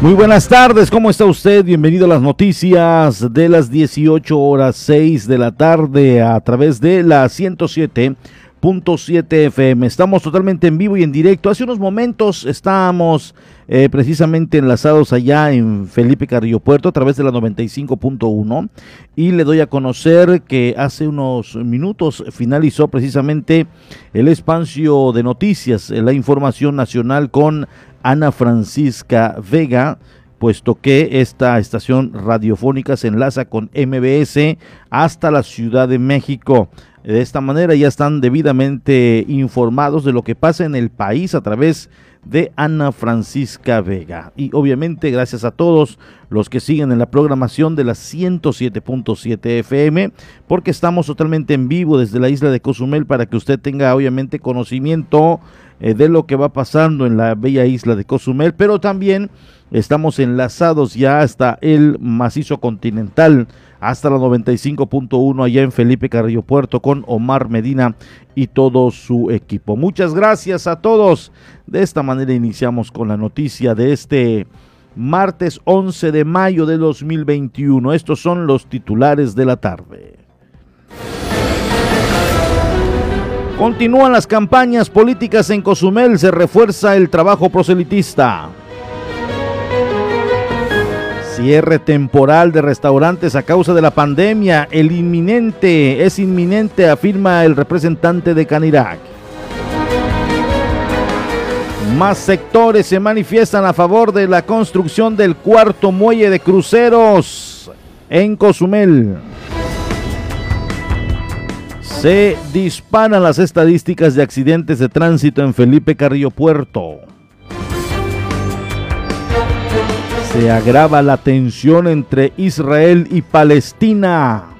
Muy buenas tardes, ¿cómo está usted? Bienvenido a las noticias de las 18 horas 6 de la tarde a través de la 107.7 FM. Estamos totalmente en vivo y en directo. Hace unos momentos estábamos eh, precisamente enlazados allá en Felipe Carrillo Puerto a través de la 95.1 y le doy a conocer que hace unos minutos finalizó precisamente el espacio de noticias, la información nacional con Ana Francisca Vega, puesto que esta estación radiofónica se enlaza con MBS hasta la Ciudad de México. De esta manera ya están debidamente informados de lo que pasa en el país a través de Ana Francisca Vega. Y obviamente gracias a todos los que siguen en la programación de la 107.7 FM, porque estamos totalmente en vivo desde la isla de Cozumel para que usted tenga obviamente conocimiento eh, de lo que va pasando en la bella isla de Cozumel, pero también estamos enlazados ya hasta el macizo continental, hasta la 95.1 allá en Felipe Carrillo Puerto con Omar Medina y todo su equipo. Muchas gracias a todos. De esta manera iniciamos con la noticia de este martes 11 de mayo de 2021. Estos son los titulares de la tarde. Continúan las campañas políticas en Cozumel, se refuerza el trabajo proselitista. Cierre temporal de restaurantes a causa de la pandemia, el inminente, es inminente, afirma el representante de Canirac. Más sectores se manifiestan a favor de la construcción del cuarto muelle de cruceros en Cozumel. Se disparan las estadísticas de accidentes de tránsito en Felipe Carrillo Puerto. Se agrava la tensión entre Israel y Palestina.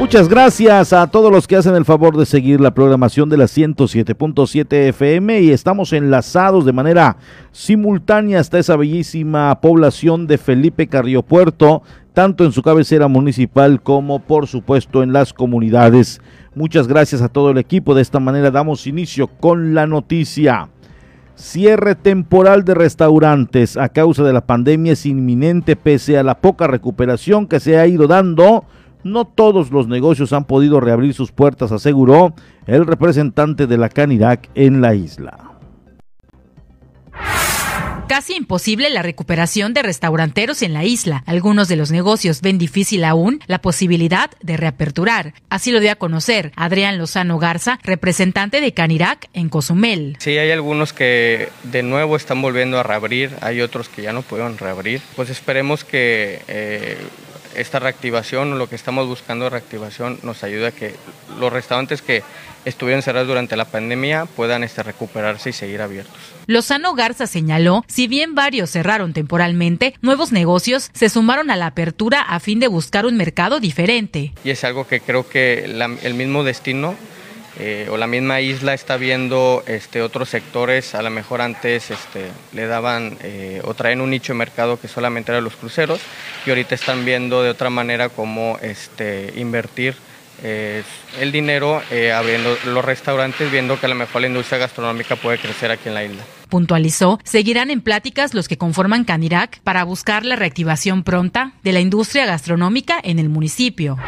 Muchas gracias a todos los que hacen el favor de seguir la programación de la 107.7 FM y estamos enlazados de manera simultánea hasta esa bellísima población de Felipe Carrillo Puerto tanto en su cabecera municipal como por supuesto en las comunidades. Muchas gracias a todo el equipo. De esta manera damos inicio con la noticia. Cierre temporal de restaurantes a causa de la pandemia es inminente pese a la poca recuperación que se ha ido dando. No todos los negocios han podido reabrir sus puertas, aseguró el representante de la Canirac en la isla casi imposible la recuperación de restauranteros en la isla. Algunos de los negocios ven difícil aún la posibilidad de reaperturar. Así lo dio a conocer Adrián Lozano Garza, representante de Canirac en Cozumel. Sí, hay algunos que de nuevo están volviendo a reabrir, hay otros que ya no pueden reabrir. Pues esperemos que eh, esta reactivación o lo que estamos buscando de reactivación nos ayude a que los restaurantes que estuvieron cerrados durante la pandemia puedan este, recuperarse y seguir abiertos. Lozano Garza señaló, si bien varios cerraron temporalmente, nuevos negocios se sumaron a la apertura a fin de buscar un mercado diferente. Y es algo que creo que el mismo destino eh, o la misma isla está viendo este, otros sectores, a lo mejor antes este, le daban eh, o traen un nicho de mercado que solamente era los cruceros y ahorita están viendo de otra manera cómo este, invertir eh, el dinero abriendo los restaurantes, viendo que a lo mejor la industria gastronómica puede crecer aquí en la isla. Puntualizó, seguirán en pláticas los que conforman Canirac para buscar la reactivación pronta de la industria gastronómica en el municipio.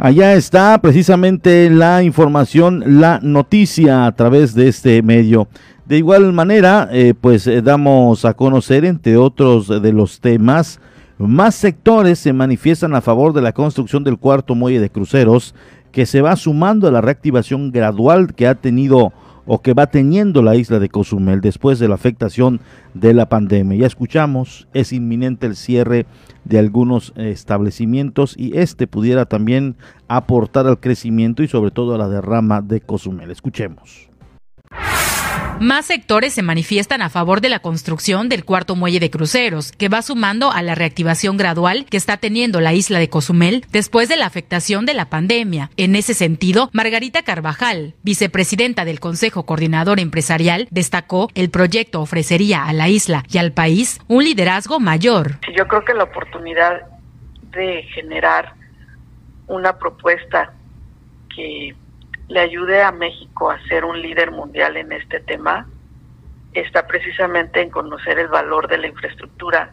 Allá está precisamente la información, la noticia a través de este medio. De igual manera, eh, pues eh, damos a conocer, entre otros de los temas, más sectores se manifiestan a favor de la construcción del cuarto muelle de cruceros, que se va sumando a la reactivación gradual que ha tenido o que va teniendo la isla de Cozumel después de la afectación de la pandemia. Ya escuchamos, es inminente el cierre de algunos establecimientos y este pudiera también aportar al crecimiento y sobre todo a la derrama de Cozumel. Escuchemos. Más sectores se manifiestan a favor de la construcción del cuarto muelle de cruceros, que va sumando a la reactivación gradual que está teniendo la isla de Cozumel después de la afectación de la pandemia. En ese sentido, Margarita Carvajal, vicepresidenta del Consejo Coordinador Empresarial, destacó el proyecto ofrecería a la isla y al país un liderazgo mayor. Yo creo que la oportunidad de generar una propuesta que le ayude a México a ser un líder mundial en este tema está precisamente en conocer el valor de la infraestructura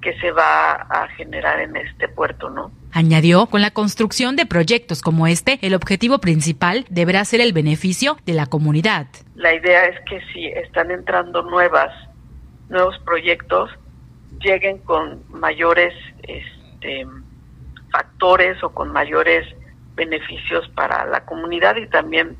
que se va a generar en este puerto, ¿no? Añadió, con la construcción de proyectos como este, el objetivo principal deberá ser el beneficio de la comunidad. La idea es que si están entrando nuevas, nuevos proyectos, lleguen con mayores este, factores o con mayores beneficios para la comunidad y también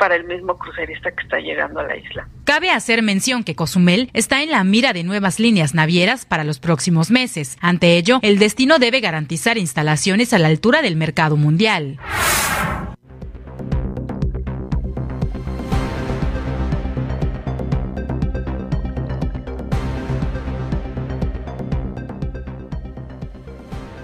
para el mismo crucerista que está llegando a la isla. Cabe hacer mención que Cozumel está en la mira de nuevas líneas navieras para los próximos meses. Ante ello, el destino debe garantizar instalaciones a la altura del mercado mundial.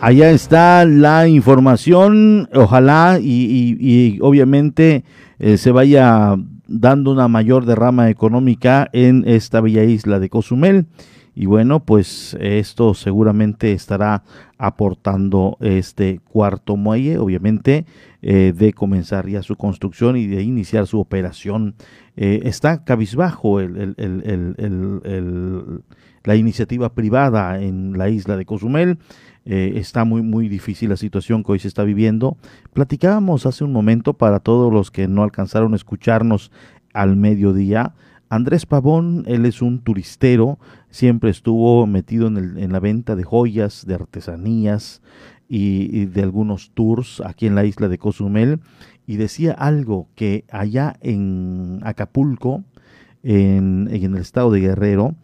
Allá está la información, ojalá y, obviamente eh, se vaya dando una mayor derrama económica en esta bella isla de Cozumel. Y bueno, pues esto seguramente estará aportando este cuarto muelle, obviamente, eh, de comenzar ya su construcción y de iniciar su operación. Eh, está cabizbajo el, la iniciativa privada en la isla de Cozumel. Eh, está muy, muy difícil la situación que hoy se está viviendo. Platicábamos hace un momento para todos los que no alcanzaron a escucharnos al mediodía. Andrés Pavón, él es un turistero, siempre estuvo metido en, la venta de joyas, de artesanías y, de algunos tours aquí en la isla de Cozumel y decía algo que allá en Acapulco, en, en el estado de Guerrero,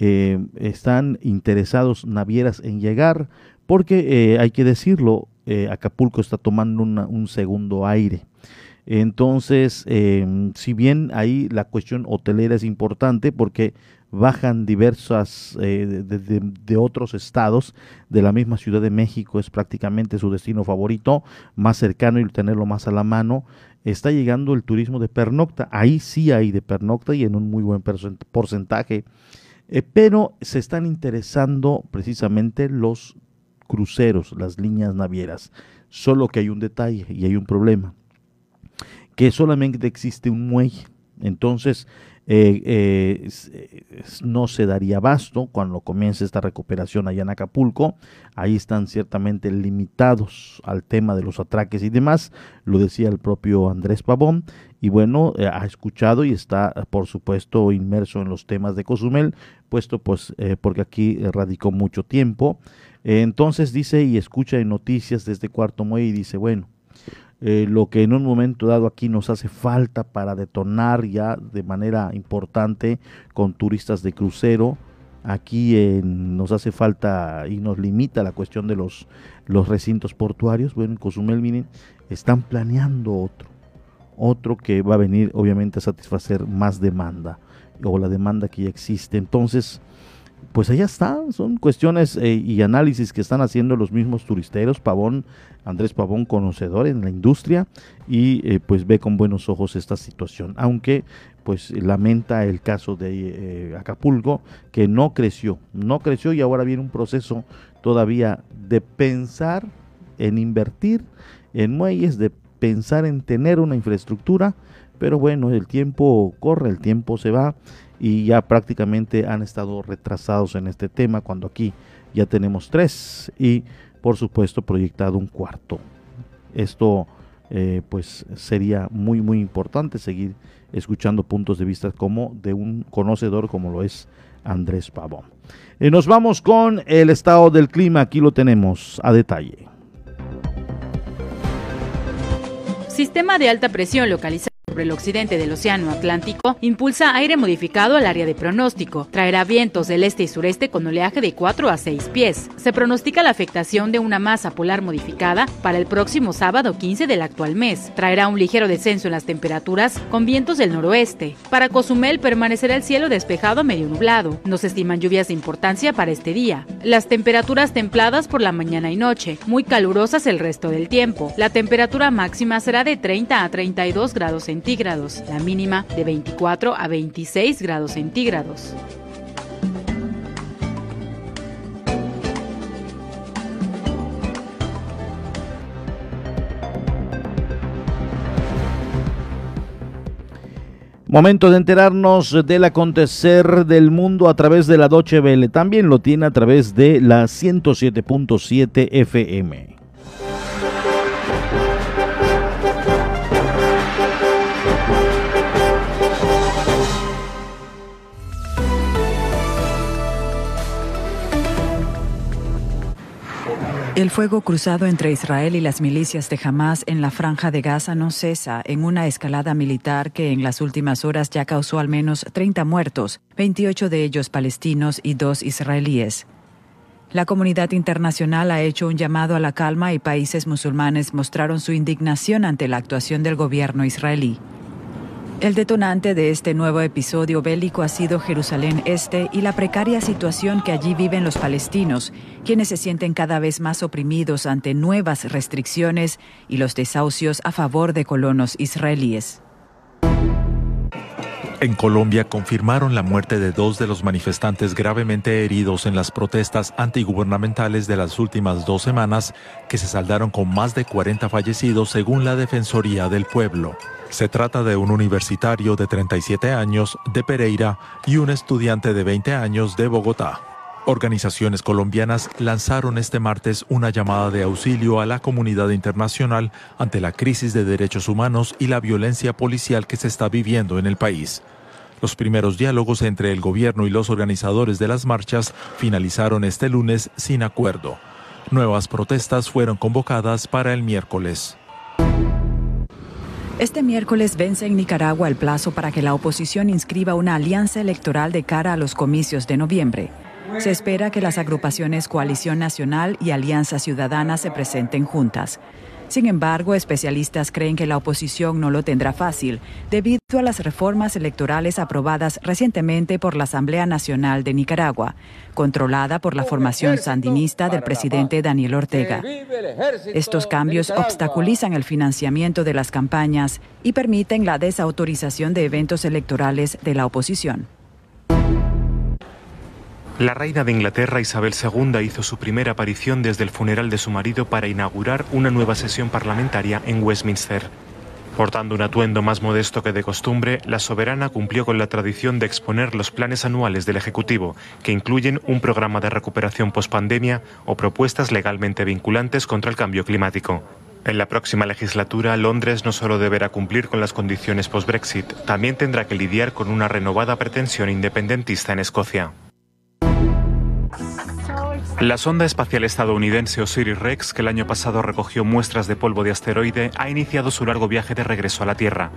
eh, están interesados navieras en llegar porque eh, hay que decirlo, eh, Acapulco está tomando un segundo aire. Entonces, em, si bien ahí la cuestión hotelera es importante porque bajan diversas eh, de, otros estados de la misma Ciudad de México es prácticamente su destino favorito, más cercano y tenerlo más a la mano. Está llegando el turismo de pernocta, ahí sí hay de pernocta y en un muy buen porcentaje, pero se están interesando precisamente los cruceros, las líneas navieras. Solo que hay un detalle y hay un problema, que solamente existe un muelle. Entonces, eh, eh, no se daría abasto cuando comience esta recuperación allá en Acapulco. Ahí están ciertamente limitados al tema de los atraques y demás, lo decía el propio Andrés Pavón. Y bueno, eh, ha escuchado y está, por supuesto, inmerso en los temas de Cozumel, puesto pues porque aquí radicó mucho tiempo entonces dice y escucha en noticias desde Cuarto Muelle y dice, bueno, eh, lo que en un momento dado aquí nos hace falta para detonar ya de manera importante con turistas de crucero, aquí nos hace falta y nos limita la cuestión de los, los recintos portuarios. Bueno, en Cozumel, miren, están planeando otro, otro que va a venir obviamente a satisfacer más demanda o la demanda que ya existe. Entonces, pues allá está, son cuestiones eh, y análisis que están haciendo los mismos turisteros, Pavón, Andrés Pavón, conocedor en la industria, y eh, pues ve con buenos ojos esta situación, aunque pues lamenta el caso de eh, Acapulco, que no creció, no creció y ahora viene un proceso todavía de pensar en invertir en muelles, de pensar en tener una infraestructura, pero bueno, el tiempo corre, el tiempo se va y ya prácticamente han estado retrasados en este tema cuando aquí ya tenemos tres y por supuesto proyectado un cuarto. Esto eh, pues sería muy muy importante seguir escuchando puntos de vista como de un conocedor como lo es Andrés Pavón. y nos vamos con el estado del clima, aquí lo tenemos a detalle. Sistema de alta presión localizado el occidente del Océano Atlántico impulsa aire modificado al área de pronóstico. Traerá vientos del este y sureste con oleaje de 4 a 6 pies. Se pronostica la afectación de una masa polar modificada para el próximo sábado 15 del actual mes. Traerá un ligero descenso en las temperaturas con vientos del noroeste. Para Cozumel permanecerá el cielo despejado medio nublado. No se estiman lluvias de importancia para este día. Las temperaturas templadas por la mañana y noche, muy calurosas el resto del tiempo. La temperatura máxima será de 30 a 32 grados centígrados centígrados, la mínima de 24 a 26 grados centígrados. Momento de enterarnos del acontecer del mundo a través de la Deutsche Welle. También lo tiene a través de la 107.7 FM. El fuego cruzado entre Israel y las milicias de Hamas en la franja de Gaza no cesa en una escalada militar que en las últimas horas ya causó al menos 30 muertos, 28 de ellos palestinos y dos israelíes. La comunidad internacional ha hecho un llamado a la calma y países musulmanes mostraron su indignación ante la actuación del gobierno israelí. El detonante de este nuevo episodio bélico ha sido Jerusalén Este y la precaria situación que allí viven los palestinos, quienes se sienten cada vez más oprimidos ante nuevas restricciones y los desahucios a favor de colonos israelíes. En Colombia confirmaron la muerte de dos de los manifestantes gravemente heridos en las protestas antigubernamentales de las últimas dos semanas, que se saldaron con más de 40 fallecidos según la Defensoría del Pueblo. Se trata de un universitario de 37 años de Pereira y un estudiante de 20 años de Bogotá. Organizaciones colombianas lanzaron este martes una llamada de auxilio a la comunidad internacional ante la crisis de derechos humanos y la violencia policial que se está viviendo en el país. Los primeros diálogos entre el gobierno y los organizadores de las marchas finalizaron este lunes sin acuerdo. Nuevas protestas fueron convocadas para el miércoles. Este miércoles vence en Nicaragua el plazo para que la oposición inscriba una alianza electoral de cara a los comicios de noviembre. Se espera que las agrupaciones Coalición Nacional y Alianza Ciudadana se presenten juntas. Sin embargo, especialistas creen que la oposición no lo tendrá fácil debido a las reformas electorales aprobadas recientemente por la Asamblea Nacional de Nicaragua, controlada por la formación sandinista del presidente Daniel Ortega. Estos cambios obstaculizan el financiamiento de las campañas y permiten la desautorización de eventos electorales de la oposición. La reina de Inglaterra Isabel II hizo su primera aparición desde el funeral de su marido para inaugurar una nueva sesión parlamentaria en Westminster. Portando un atuendo más modesto que de costumbre, la soberana cumplió con la tradición de exponer los planes anuales del Ejecutivo, que incluyen un programa de recuperación pospandemia o propuestas legalmente vinculantes contra el cambio climático. En la próxima legislatura, Londres no solo deberá cumplir con las condiciones post-Brexit, también tendrá que lidiar con una renovada pretensión independentista en Escocia. La sonda espacial estadounidense Osiris-Rex, que el año pasado recogió muestras de polvo de asteroide, ha iniciado su largo viaje de regreso a la Tierra.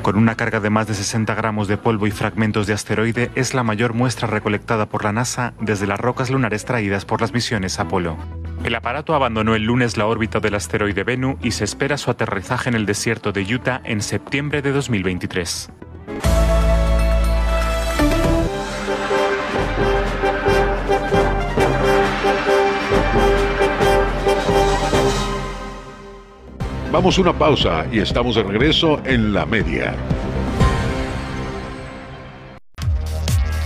Con una carga de más de 60 gramos de polvo y fragmentos de asteroide, es la mayor muestra recolectada por la NASA desde las rocas lunares traídas por las misiones Apolo. El aparato abandonó el lunes la órbita del asteroide Bennu y se espera su aterrizaje en el desierto de Utah en septiembre de 2023. Vamos a una pausa y estamos de regreso en la media.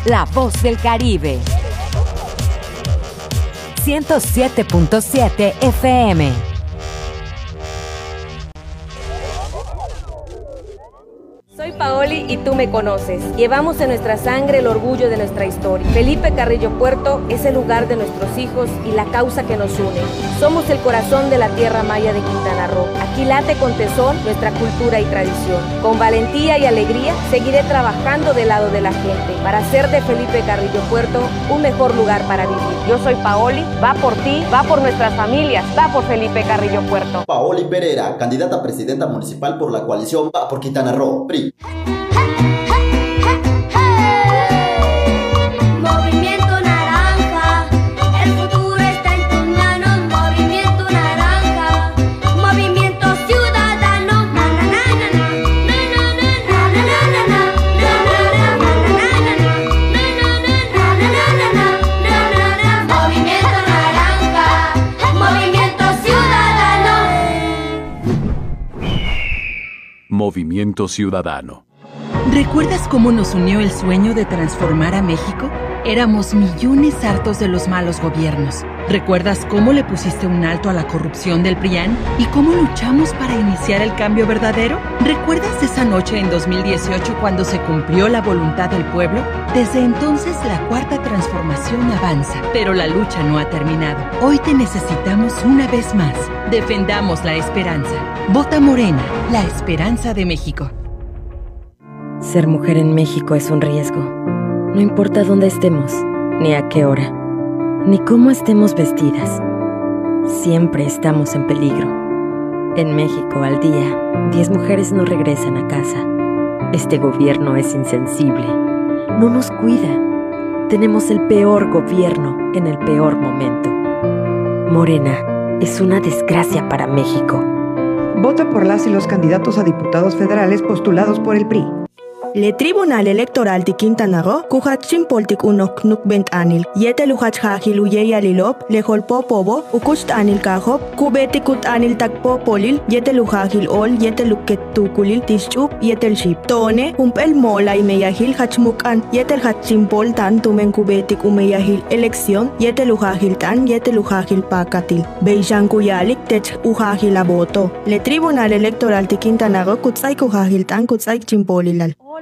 La voz del Caribe. 107.7 FM. Paoli y tú me conoces. Llevamos en nuestra sangre el orgullo de nuestra historia. Felipe Carrillo Puerto es el lugar de nuestros hijos y la causa que nos une. Somos el corazón de la tierra maya de Quintana Roo. Aquí late con tesón nuestra cultura y tradición. Con valentía y alegría seguiré trabajando del lado de la gente para hacer de Felipe Carrillo Puerto un mejor lugar para vivir. Yo soy Paoli, va por ti, va por nuestras familias, va por Felipe Carrillo Puerto. Paoli Pereira, candidata a presidenta municipal por la coalición Va por Quintana Roo. Hey! Ciudadano. ¿Recuerdas cómo nos unió el sueño de transformar a México? Éramos millones hartos de los malos gobiernos. ¿Recuerdas cómo le pusiste un alto a la corrupción del PRIAN y cómo luchamos para iniciar el cambio verdadero? ¿Recuerdas esa noche en 2018 cuando se cumplió la voluntad del pueblo? Desde entonces la cuarta transformación avanza, pero la lucha no ha terminado. Hoy te necesitamos una vez más. Defendamos la esperanza. Vota Morena, la esperanza de México. Ser mujer en México es un riesgo. No importa dónde estemos, ni a qué hora, ni cómo estemos vestidas. Siempre estamos en peligro. En México al día, 10 mujeres no regresan a casa. Este gobierno es insensible. No nos cuida. Tenemos el peor gobierno en el peor momento. Morena es una desgracia para México. Vota por las y los candidatos a diputados federales postulados por el PRI. Le Tribunal Electoral de Quintana Roo, kuhatsin poltik unok nuk bent anil, yete luhach hajil uye alilop, le holpo pobo, ukust anil kahop, kubeti kut anil takpo polil, yete ol, yete luket tukulil tischup, yetel ship. Tone, umpel mola y meyahil hachmukan, yetel hatsin tan tumen kubetik umeyahil elección, yete luhajil tan, yete luhajil pakatil. Beishan kuyalik tech uhajil aboto. Le Tribunal Electoral de Quintana Roo, kutsay kuhajil tan, kutsay chimpolilal.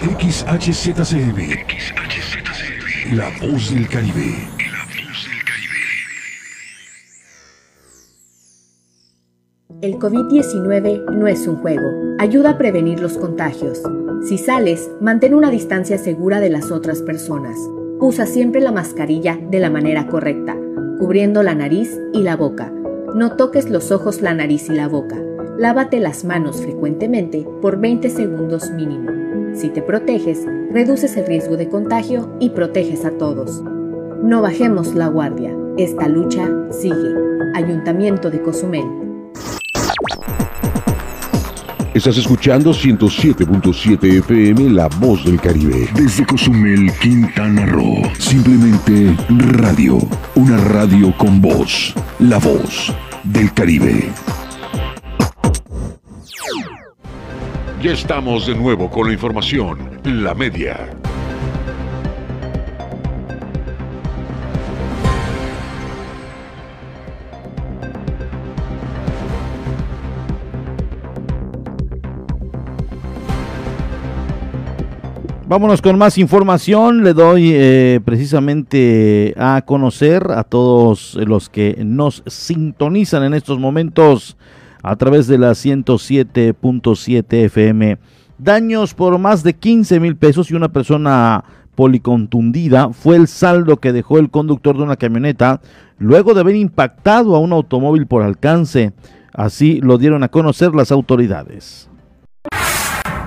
XHZCM. La voz del Caribe. El COVID-19 no es un juego. Ayuda a prevenir los contagios. Si sales, mantén una distancia segura de las otras personas. Usa siempre la mascarilla de la manera correcta, cubriendo la nariz y la boca. No toques los ojos, la nariz y la boca. Lávate las manos frecuentemente por 20 segundos mínimo. Si te proteges, reduces el riesgo de contagio y proteges a todos. No bajemos la guardia. Esta lucha sigue. Ayuntamiento de Cozumel. Estás escuchando 107.7 FM La Voz del Caribe. Desde Cozumel, Quintana Roo. Simplemente radio. Una radio con voz. La Voz del Caribe. Ya estamos de nuevo con la información. La media. Vámonos con más información. Le doy eh, precisamente a conocer a todos los que nos sintonizan en estos momentos a través de la 107.7 FM. Daños por más de 15 mil pesos y una persona policontundida fue el saldo que dejó el conductor de una camioneta luego de haber impactado a un automóvil por alcance. Así lo dieron a conocer las autoridades.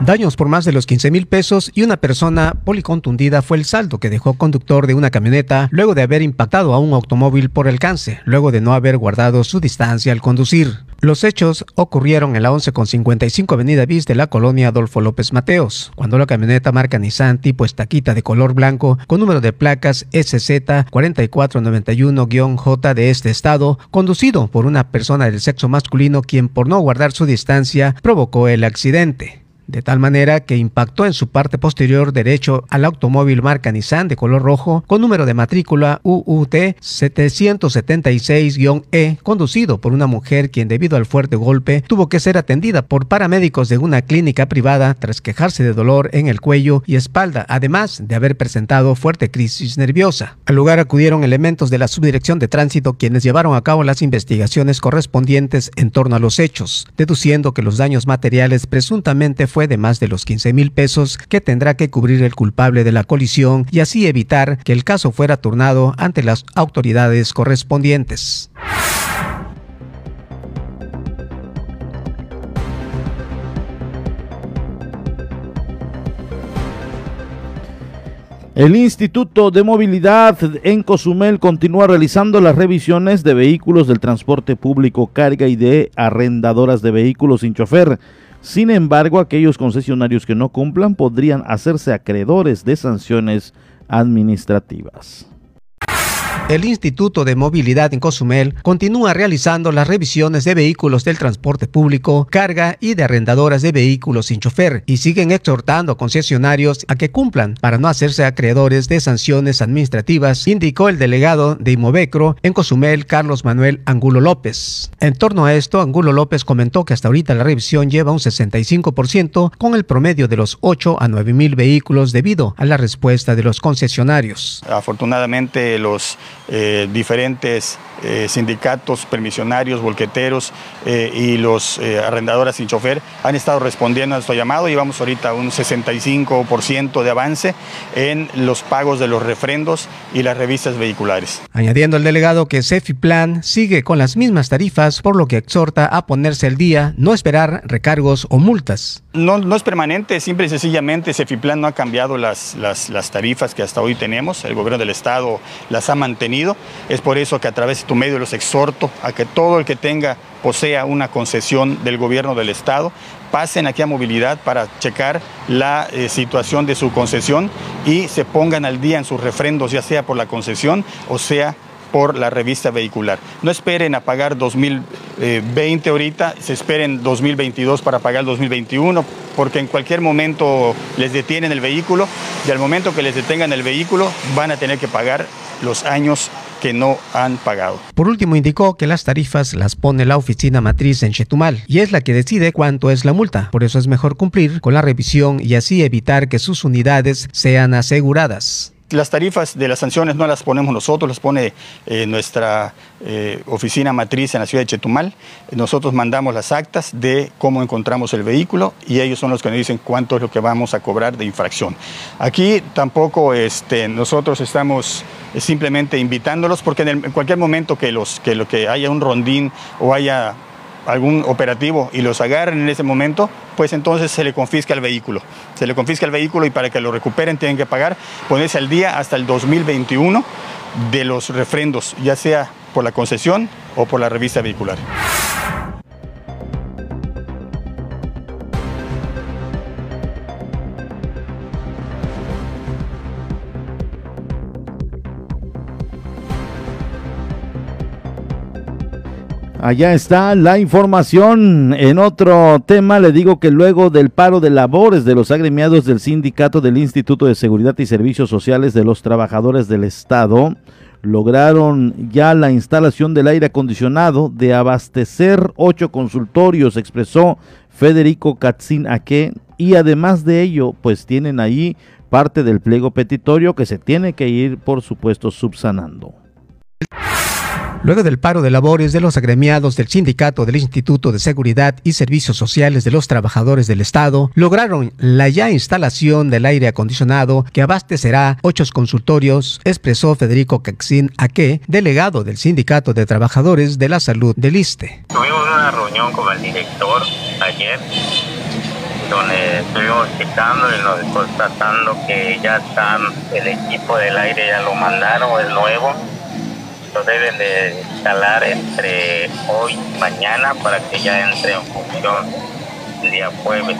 Daños por más de los 15 mil pesos y una persona policontundida fue el saldo que dejó conductor de una camioneta luego de haber impactado a un automóvil por alcance, luego de no haber guardado su distancia al conducir. Los hechos ocurrieron en la 11 con 55 Avenida Bis de la colonia Adolfo López Mateos, cuando la camioneta marca Nissan tipo estaquita de color blanco con número de placas SZ 4491-J de este estado, conducido por una persona del sexo masculino quien por no guardar su distancia provocó el accidente de tal manera que impactó en su parte posterior derecho al automóvil marca Nissan de color rojo con número de matrícula UUT 776-E, conducido por una mujer quien debido al fuerte golpe tuvo que ser atendida por paramédicos de una clínica privada tras quejarse de dolor en el cuello y espalda, además de haber presentado fuerte crisis nerviosa. Al lugar acudieron elementos de la Subdirección de Tránsito quienes llevaron a cabo las investigaciones correspondientes en torno a los hechos, deduciendo que los daños materiales presuntamente de más de los 15 mil pesos que tendrá que cubrir el culpable de la colisión y así evitar que el caso fuera turnado ante las autoridades correspondientes. El Instituto de Movilidad en Cozumel continúa realizando las revisiones de vehículos del transporte público carga y de arrendadoras de vehículos sin chofer. Sin embargo, aquellos concesionarios que no cumplan podrían hacerse acreedores de sanciones administrativas. El Instituto de Movilidad en Cozumel continúa realizando las revisiones de vehículos del transporte público, carga y de arrendadoras de vehículos sin chofer y siguen exhortando a concesionarios a que cumplan para no hacerse acreedores de sanciones administrativas, indicó el delegado de Imovecro en Cozumel, Carlos Manuel Angulo López. En torno a esto, Angulo López comentó que hasta ahorita la revisión lleva un 65% con el promedio de los 8 a 9 mil vehículos debido a la respuesta de los concesionarios. Afortunadamente los eh, diferentes eh, sindicatos permisionarios, volqueteros eh, y los arrendadoras sin chofer han estado respondiendo a nuestro llamado. Llevamos ahorita un 65% de avance en los pagos de los refrendos y las revistas vehiculares. Añadiendo el delegado que Plan sigue con las mismas tarifas, por lo que exhorta a ponerse al día, no esperar recargos o multas. No, no es permanente, simple y sencillamente Plan no ha cambiado las, las, las tarifas que hasta hoy tenemos. El gobierno del estado las ha mantenido. Es por eso que a través de tu medio los exhorto a que todo el que tenga, posea una concesión del gobierno del estado, pasen aquí a movilidad para checar la eh, situación de su concesión y se pongan al día en sus refrendos, ya sea por la concesión o sea por la revista vehicular. No esperen a pagar 2020 ahorita, se esperen 2022 para pagar el 2021, porque en cualquier momento les detienen el vehículo y al momento que les detengan el vehículo van a tener que pagar los años que no han pagado. Por último, indicó que las tarifas las pone la oficina matriz en Chetumal y es la que decide cuánto es la multa. Por eso es mejor cumplir con la revisión y así evitar que sus unidades sean aseguradas. Las tarifas de las sanciones no las ponemos nosotros, las pone eh, nuestra eh, oficina matriz en la ciudad de Chetumal. Nosotros mandamos las actas de cómo encontramos el vehículo y ellos son los que nos dicen cuánto es lo que vamos a cobrar de infracción. Aquí tampoco este, nosotros estamos simplemente invitándolos porque en, cualquier momento que, los, que, lo que haya un rondín o haya algún operativo y los agarren en ese momento, pues entonces se le confisca el vehículo. Se le confisca el vehículo y para que lo recuperen tienen que pagar, ponerse al día hasta el 2021 de los refrendos, ya sea por la concesión o por la revista vehicular. Allá está la información. En otro tema, le digo que luego del paro de labores de los agremiados del sindicato del Instituto de Seguridad y Servicios Sociales de los Trabajadores del Estado, lograron ya la instalación del aire acondicionado de abastecer ocho consultorios, expresó Federico Katzin Aque, y además de ello, pues tienen ahí parte del pliego petitorio que se tiene que ir, por supuesto, subsanando. Luego del paro de labores de los agremiados del sindicato del Instituto de Seguridad y Servicios Sociales de los Trabajadores del Estado, lograron la ya instalación del aire acondicionado que abastecerá ocho consultorios, expresó Federico Caxín Aque, delegado del Sindicato de Trabajadores de la Salud del ISTE. Tuvimos una reunión con el director ayer donde estuvimos checando y nos constatando que ya están, el equipo del aire ya lo mandaron, es nuevo, lo deben de instalar entre hoy y mañana para que ya entre en función el día jueves.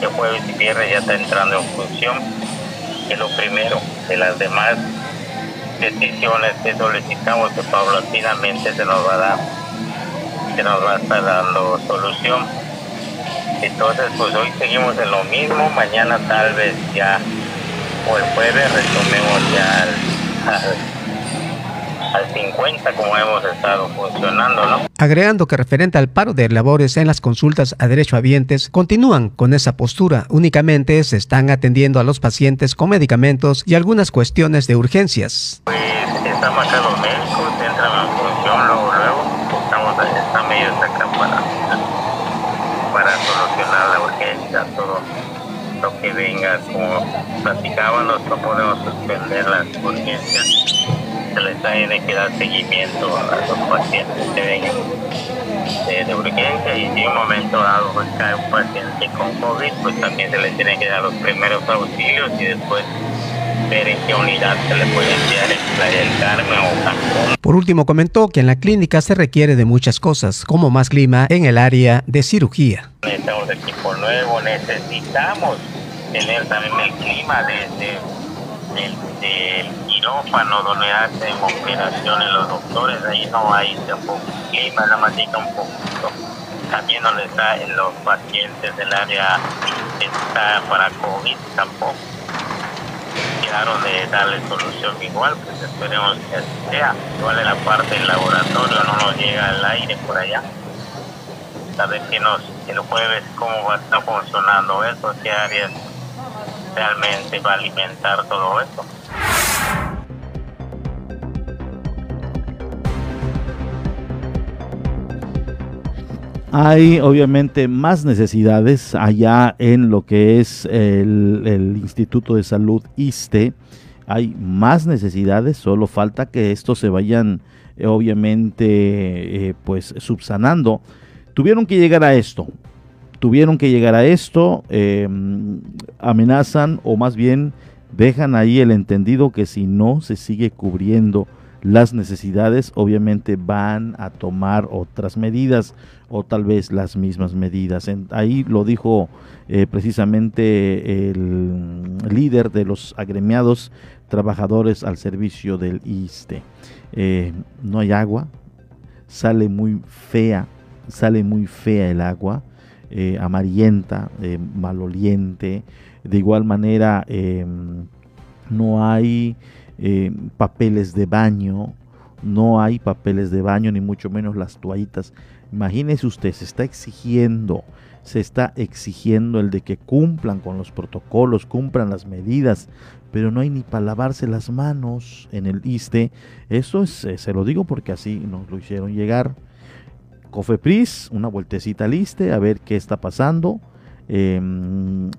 El jueves y viernes ya está entrando en función. Que lo primero de las demás decisiones que solicitamos que paulatinamente se nos va a dar, se nos va a estar dando solución. Entonces, pues hoy seguimos en lo mismo, mañana tal vez ya, o el jueves retomemos ya al al 50 como hemos estado funcionando, ¿no? Agregando que referente al paro de labores en las consultas a derecho habientes, continúan con esa postura. Únicamente se están atendiendo a los pacientes con medicamentos y algunas cuestiones de urgencias. Pues estamos acá los médicos, entran en función luego, luego, estamos, están ellos acá para, para solucionar la urgencia, todo lo que venga, como platicábamos, no podemos suspender las urgencias se les tiene que dar seguimiento a los pacientes que vengan de, urgencia y si un momento dado pues, cae un paciente con COVID, pues también se les tiene que dar los primeros auxilios y después ver en qué unidad se le puede enviar en del Carmen o Cancún. Por último, comentó que en la clínica se requiere de muchas cosas, como más clima en el área de cirugía. Necesitamos equipo nuevo, necesitamos tener también el clima el, del quirófano donde hacen operaciones los doctores, ahí no hay tampoco clima, nada más un poquito. También donde están los pacientes del área que está para COVID tampoco quedaron de darle solución igual, pues esperemos que sea. Igual en la parte del laboratorio no nos llega el aire por allá. Saber que nos, el jueves cómo va a estar funcionando eso, qué áreas realmente va a alimentar todo esto. Hay obviamente más necesidades allá en lo que es el, Instituto de Salud ISTE. Hay más necesidades, solo falta que estos se vayan eh, obviamente eh, pues subsanando. Tuvieron que llegar a esto, tuvieron que llegar a esto, eh, amenazan o más bien dejan ahí el entendido que si no se sigue cubriendo las necesidades, obviamente van a tomar otras medidas o tal vez las mismas medidas. Ahí lo dijo eh, precisamente el líder de los agremiados trabajadores al servicio del ISTE. Eh, no hay agua, sale muy fea, sale muy fea el agua, eh, amarillenta, eh, maloliente. De igual manera, eh, no hay eh, papeles de baño, no hay papeles de baño, ni mucho menos las toallitas. Imagínese usted, se está exigiendo, se está exigiendo el de que cumplan con los protocolos, cumplan las medidas, pero no hay ni para lavarse las manos en el ISTE. Eso es, eh, se lo digo porque así nos lo hicieron llegar. Cofepris, una vueltecita al ISTE, a ver qué está pasando. Eh,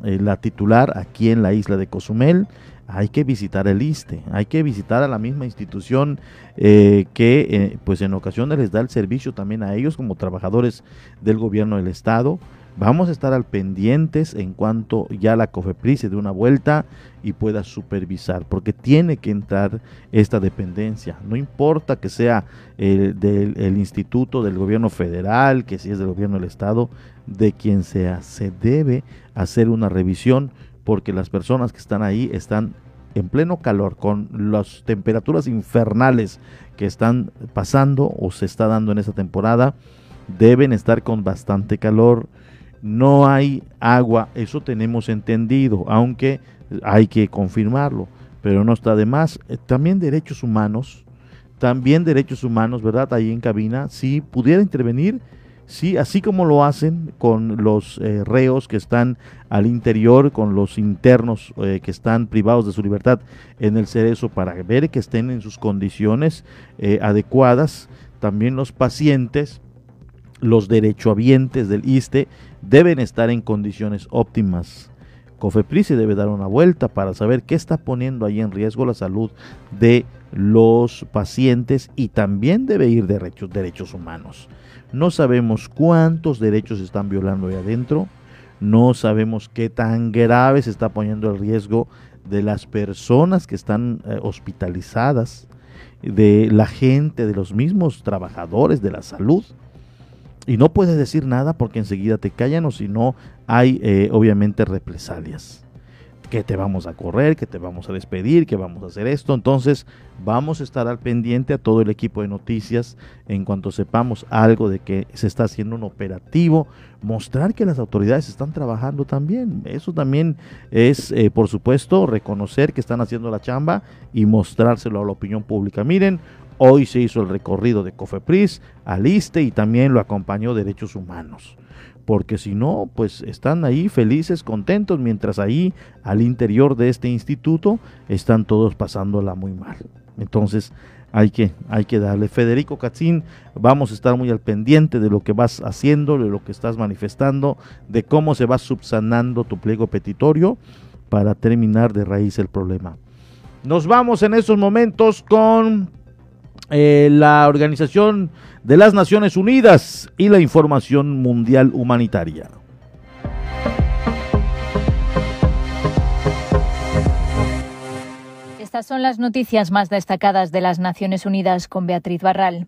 eh, la titular aquí en la isla de Cozumel, hay que visitar el ISTE, hay que visitar a la misma institución eh, que eh, pues en ocasiones les da el servicio también a ellos como trabajadores del gobierno del estado. Vamos a estar al pendientes en cuanto ya la COFEPRIS se dé una vuelta y pueda supervisar, porque tiene que entrar esta dependencia. No importa que sea el del el instituto del gobierno federal, que si es del gobierno del estado, de quien sea, se debe hacer una revisión porque las personas que están ahí están en pleno calor, con las temperaturas infernales que están pasando o se está dando en esta temporada, deben estar con bastante calor. No hay agua, eso tenemos entendido, aunque hay que confirmarlo, pero no está de más. Eh, También derechos humanos, también derechos humanos, ¿verdad? Ahí en cabina, si pudiera intervenir, Sí, así como lo hacen con los eh, reos que están al interior, con los internos eh, que están privados de su libertad en el cerezo para ver que estén en sus condiciones eh, adecuadas, también los pacientes, los derechohabientes del ISTE deben estar en condiciones óptimas. COFEPRIS se debe dar una vuelta para saber qué está poniendo ahí en riesgo la salud de los pacientes y también debe ir de derechos, derechos humanos. No sabemos cuántos derechos están violando ahí adentro, no sabemos qué tan grave se está poniendo el riesgo de las personas que están eh, hospitalizadas, de la gente, de los mismos trabajadores de la salud. Y no puedes decir nada porque enseguida te callan o si no hay eh, obviamente represalias. Que te vamos a correr, que te vamos a despedir, que vamos a hacer esto. Entonces vamos a estar al pendiente a todo el equipo de noticias en cuanto sepamos algo de que se está haciendo un operativo. Mostrar que las autoridades están trabajando también. Eso también es, eh, por supuesto, reconocer que están haciendo la chamba y mostrárselo a la opinión pública. Miren, Hoy se hizo el recorrido de Cofepris al ISTE y también lo acompañó Derechos Humanos. Porque si no, pues están ahí felices, contentos, mientras ahí al interior de este instituto están todos pasándola muy mal. Entonces hay que, hay que darle. Federico Catzín, vamos a estar muy al pendiente de lo que vas haciendo, de lo que estás manifestando, de cómo se va subsanando tu pliego petitorio para terminar de raíz el problema. Nos vamos en estos momentos con eh, la Organización de las Naciones Unidas y la información mundial humanitaria. Estas son las noticias más destacadas de las Naciones Unidas con Beatriz Barral.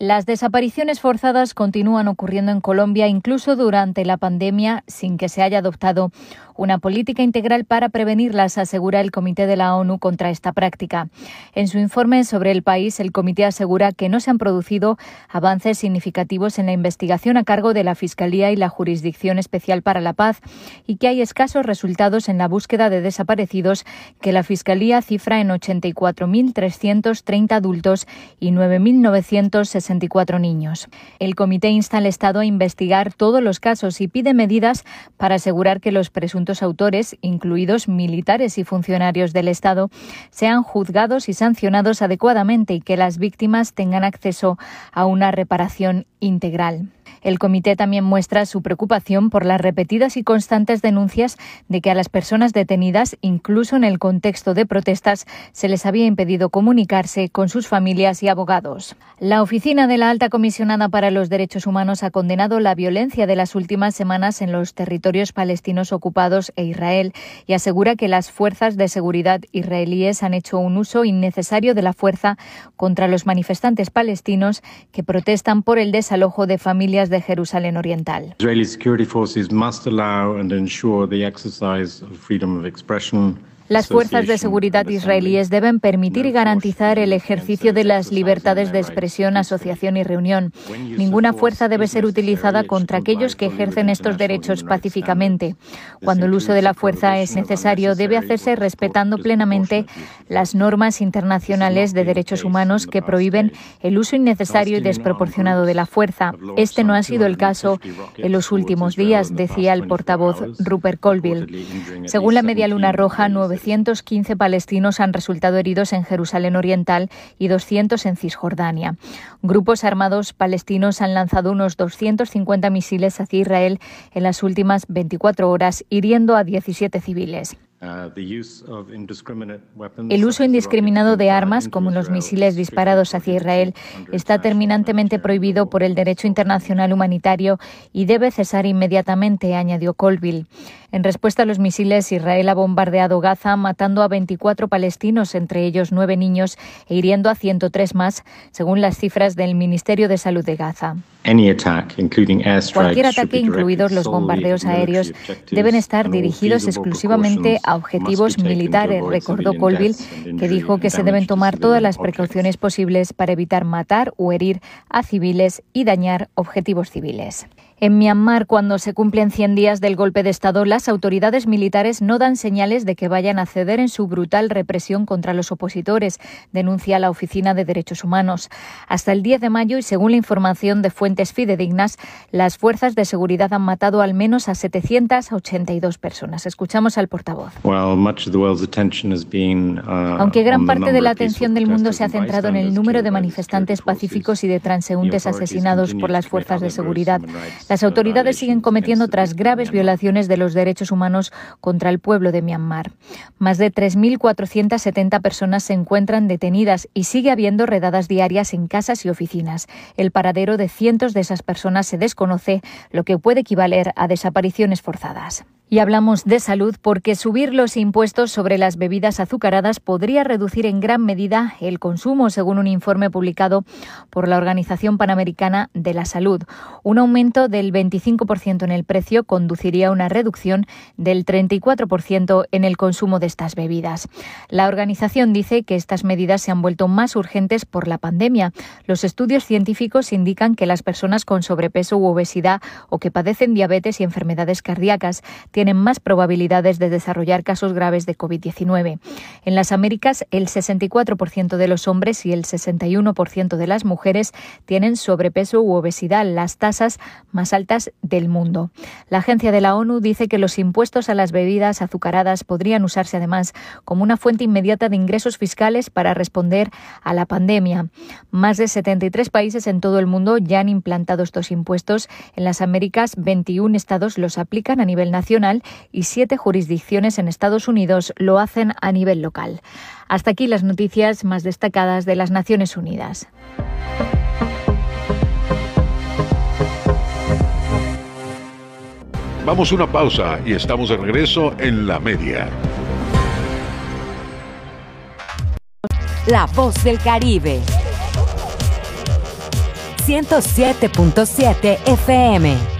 Las desapariciones forzadas continúan ocurriendo en Colombia incluso durante la pandemia sin que se haya adoptado una política integral para prevenirlas, asegura el Comité de la ONU contra esta práctica. En su informe sobre el país, el comité asegura que no se han producido avances significativos en la investigación a cargo de la Fiscalía y la Jurisdicción Especial para la Paz y que hay escasos resultados en la búsqueda de desaparecidos que la Fiscalía cifra en 84.330 adultos y 9.964 niños. El comité insta al Estado a investigar todos los casos y pide medidas para asegurar que los presuntos autores, incluidos militares y funcionarios del Estado, sean juzgados y sancionados adecuadamente y que las víctimas tengan acceso a una reparación integral. El comité también muestra su preocupación por las repetidas y constantes denuncias de que a las personas detenidas, incluso en el contexto de protestas, se les había impedido comunicarse con sus familias y abogados. La oficina de la Alta Comisionada para los Derechos Humanos ha condenado la violencia de las últimas semanas en los territorios palestinos ocupados e Israel y asegura que las fuerzas de seguridad israelíes han hecho un uso innecesario de la fuerza contra los manifestantes palestinos que protestan por el desalojo de familias de Jerusalén Oriental. Israeli security forces must allow and ensure the exercise of freedom of expression Las fuerzas de seguridad israelíes deben permitir y garantizar el ejercicio de las libertades de expresión, asociación y reunión. Ninguna fuerza debe ser utilizada contra aquellos que ejercen estos derechos pacíficamente. Cuando el uso de la fuerza es necesario, debe hacerse respetando plenamente las normas internacionales de derechos humanos que prohíben el uso innecesario y desproporcionado de la fuerza. Este no ha sido el caso en los últimos días, decía el portavoz Rupert Colville. Según la Media Luna Roja, 915 palestinos han resultado heridos en Jerusalén Oriental y 200 en Cisjordania. Grupos armados palestinos han lanzado unos 250 misiles hacia Israel en las últimas 24 horas, hiriendo a 17 civiles. El uso indiscriminado de armas, como los misiles disparados hacia Israel, está terminantemente prohibido por el derecho internacional humanitario y debe cesar inmediatamente, añadió Colville. En respuesta a los misiles, Israel ha bombardeado Gaza, matando a 24 palestinos, entre ellos nueve niños, e hiriendo a 103 más, según las cifras del Ministerio de Salud de Gaza. Cualquier ataque, incluidos los bombardeos aéreos, deben estar dirigidos exclusivamente a objetivos militares, recordó Colville, que dijo que se deben tomar todas las precauciones posibles para evitar matar o herir a civiles y dañar objetivos civiles. En Myanmar, cuando se cumplen 100 días del golpe de Estado, las autoridades militares no dan señales de que vayan a ceder en su brutal represión contra los opositores, denuncia la Oficina de Derechos Humanos. Hasta el 10 de mayo, y según la información de fuentes fidedignas, las fuerzas de seguridad han matado al menos a 782 personas. Escuchamos al portavoz. Aunque gran parte de la atención del mundo se ha centrado en el número de manifestantes pacíficos y de transeúntes asesinados por las fuerzas de seguridad, las autoridades siguen cometiendo otras graves violaciones de los derechos humanos contra el pueblo de Myanmar. Más de 3.470 personas se encuentran detenidas y sigue habiendo redadas diarias en casas y oficinas. El paradero de cientos de esas personas se desconoce, lo que puede equivaler a desapariciones forzadas. Y hablamos de salud porque subir los impuestos sobre las bebidas azucaradas podría reducir en gran medida el consumo, según un informe publicado por la Organización Panamericana de la Salud. Un aumento del 25% en el precio conduciría a una reducción del 34% en el consumo de estas bebidas. La organización dice que estas medidas se han vuelto más urgentes por la pandemia. Los estudios científicos indican que las personas con sobrepeso u obesidad o que padecen diabetes y enfermedades cardíacas tienen más probabilidades de desarrollar casos graves de COVID-19. En las Américas, el 64% de los hombres y el 61% de las mujeres tienen sobrepeso u obesidad, las tasas más altas del mundo. La agencia de la ONU dice que los impuestos a las bebidas azucaradas podrían usarse además como una fuente inmediata de ingresos fiscales para responder a la pandemia. Más de 73 países en todo el mundo ya han implantado estos impuestos. En las Américas, 21 estados los aplican a nivel nacional y siete jurisdicciones en Estados Unidos lo hacen a nivel local. Hasta aquí las noticias más destacadas de las Naciones Unidas. Vamos a una pausa y estamos de regreso en la media. la voz del Caribe. 107.7 FM.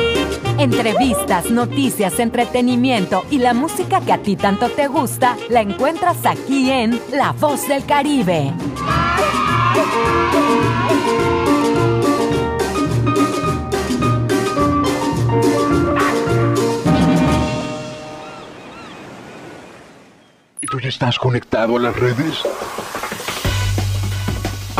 Entrevistas, noticias, entretenimiento y la música que a ti tanto te gusta, la encuentras aquí en La Voz del Caribe. ¿Y tú ya estás conectado a las redes?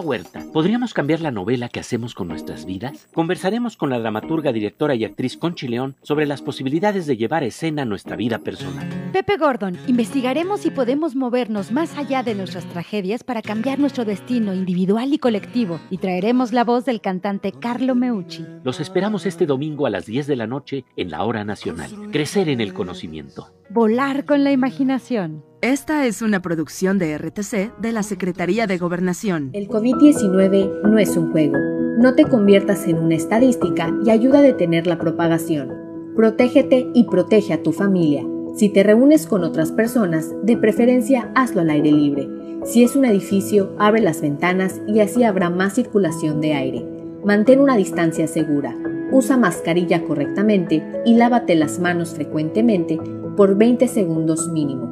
Huerta, ¿podríamos cambiar la novela que hacemos con nuestras vidas? Conversaremos con la dramaturga, directora y actriz Conchi León sobre las posibilidades de llevar a escena nuestra vida personal. Pepe Gordon, investigaremos si podemos movernos más allá de nuestras tragedias para cambiar nuestro destino individual y colectivo y traeremos la voz del cantante Carlo Meucci. Los esperamos este domingo a las 10 de la noche en la Hora Nacional. Crecer en el conocimiento. Volar con la imaginación. Esta es una producción de RTC de la Secretaría de Gobernación. El COVID-19 no es un juego. No te conviertas en una estadística y ayuda a detener la propagación. Protégete y protege a tu familia. Si te reúnes con otras personas, de preferencia hazlo al aire libre. Si es un edificio, abre las ventanas y así habrá más circulación de aire. Mantén una distancia segura. Usa mascarilla correctamente y lávate las manos frecuentemente por 20 segundos mínimo.